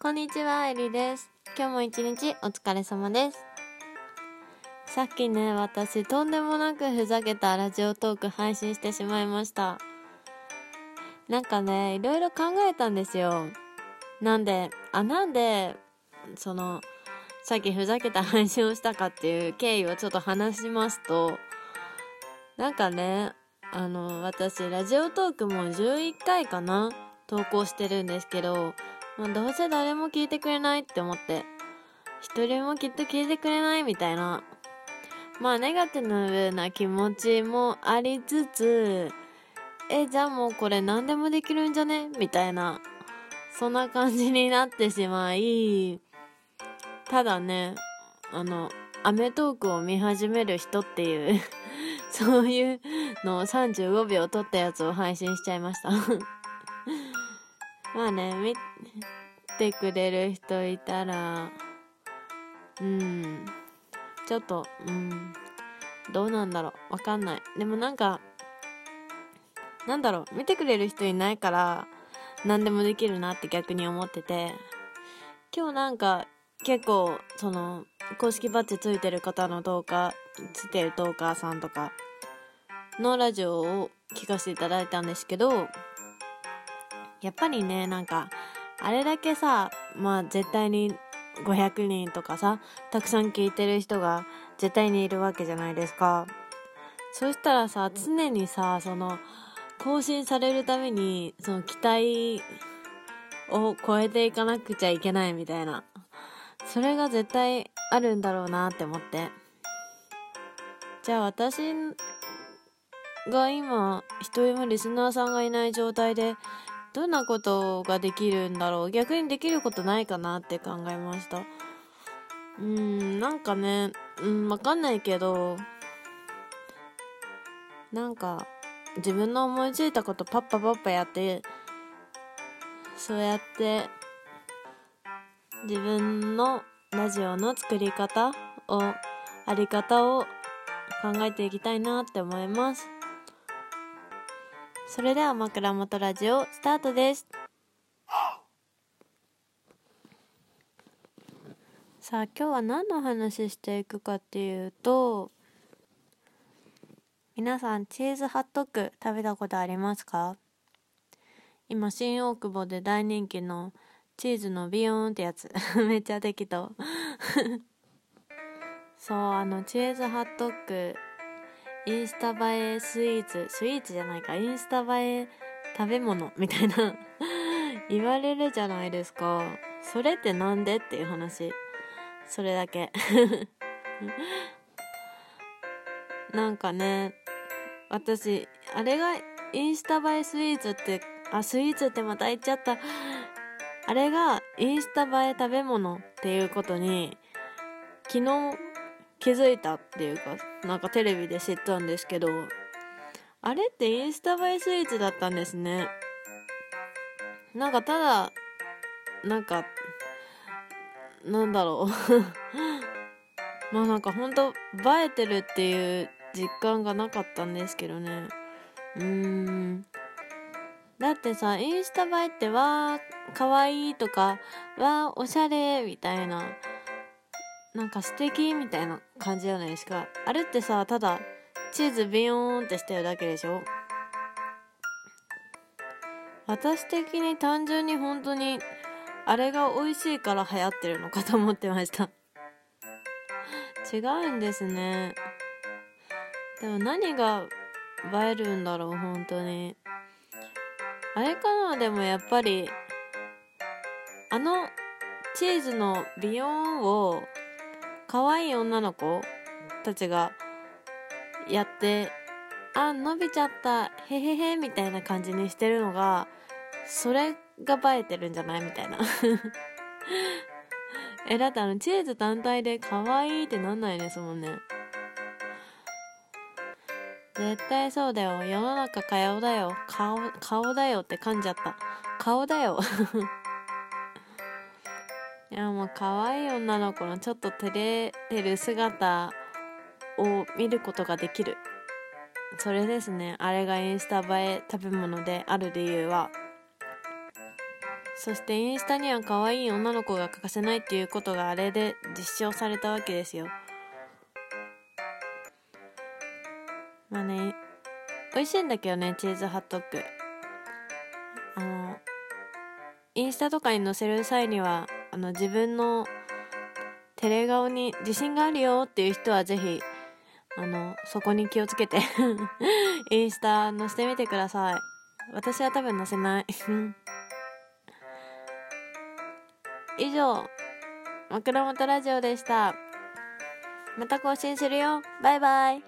こんにちは、エリです。今日も一日お疲れ様です。さっきね、私とんでもなくふざけたラジオトーク配信してしまいました。なんかね、いろいろ考えたんですよ。なんで、あ、なんで、その、さっきふざけた配信をしたかっていう経緯をちょっと話しますと、なんかね、あの、私、ラジオトークも11回かな投稿してるんですけど、まあ、どうせ誰も聞いてくれないって思って、一人もきっと聞いてくれないみたいな、まあ、ネガティブな気持ちもありつつ、え、じゃあもうこれ何でもできるんじゃね？みたいな、そんな感じになってしまい、ただね、あの、アメトークを見始める人っていう そういうのを35秒撮ったやつを配信しちゃいました。まあね、見てくれる人いたら、うん、ちょっと、うん、どうなんだろう。わかんない。でもなんか、なんだろう、見てくれる人いないから、何でもできるなって逆に思ってて、今日なんか、結構、その、公式バッジついてる方の動画、ついてるトーカーさんとかのラジオを聞かせていただいたんですけど、やっぱりね、なんか、あれだけさ、まあ絶対に500人とかさ、たくさん聞いてる人が絶対にいるわけじゃないですか。そしたらさ、常にさ、その、更新されるために、その期待を超えていかなくちゃいけないみたいな。それが絶対あるんだろうなって思って。じゃあ私が今、一人もリスナーさんがいない状態で、どんなことができるんだろう？逆にできることないかなって考えました。うーん、なんかね、うん、わかんないけど、なんか、自分の思いついたことパッパパッパやって、そうやって、自分のラジオの作り方を、あり方を考えていきたいなって思います。それでは枕元ラジオスタートです。さあ今日は何の話していくかっていうと皆さんチーズハットク食べたことありますか？今新大久保で大人気のチーズのビヨーンってやつ。めっちゃ適当 そうあのチーズハットクインスタ映えスイーツスイーツじゃないか。インスタ映え食べ物みたいな。言われるじゃないですか。それってなんでっていう話。それだけ。なんかね私あれがインスタ映えスイーツってあスイーツってまた言っちゃった。あれがインスタ映え食べ物っていうことに昨日気づいたっていうかなんかテレビで知ったんですけどあれってインスタ映えスイーツだったんですね。なんかただなんかなんだろう。まあなんかほんと映えてるっていう実感がなかったんですけどね。うーん。だってさインスタ映えってわーかわいいとかわーおしゃれみたいななんか素敵みたいな感じじゃないですか。あれってさただチーズビヨーンってしてるだけでしょ？私的に単純に本当にあれが美味しいから流行ってるのかと思ってました。違うんですね。でも何が映えるんだろう本当に。あれかな？でもやっぱりあのチーズのビヨーンを可愛い女の子たちがやってあ伸びちゃったへへへみたいな感じにしてるのがそれが映えてるんじゃないみたいな。えだってあのチーズ単体で可愛いってなんないですもんね。絶対そうだよ。世の中顔だよ。顔顔だよって噛んじゃった。顔だよ。いやもう可愛い女の子のちょっと照れてる姿を見ることができる。それですね。あれがインスタ映え食べ物である理由は。そしてインスタには可愛い女の子が欠かせないっていうことがあれで実証されたわけですよ。まあね美味しいんだけどねチーズハットッグあのインスタとかに載せる際にはあの自分のテレ顔に自信があるよっていう人はぜひあのそこに気をつけて インスタ載せてみてください。私は多分載せない。以上枕元ラジオでした。また更新するよ。バイバイ。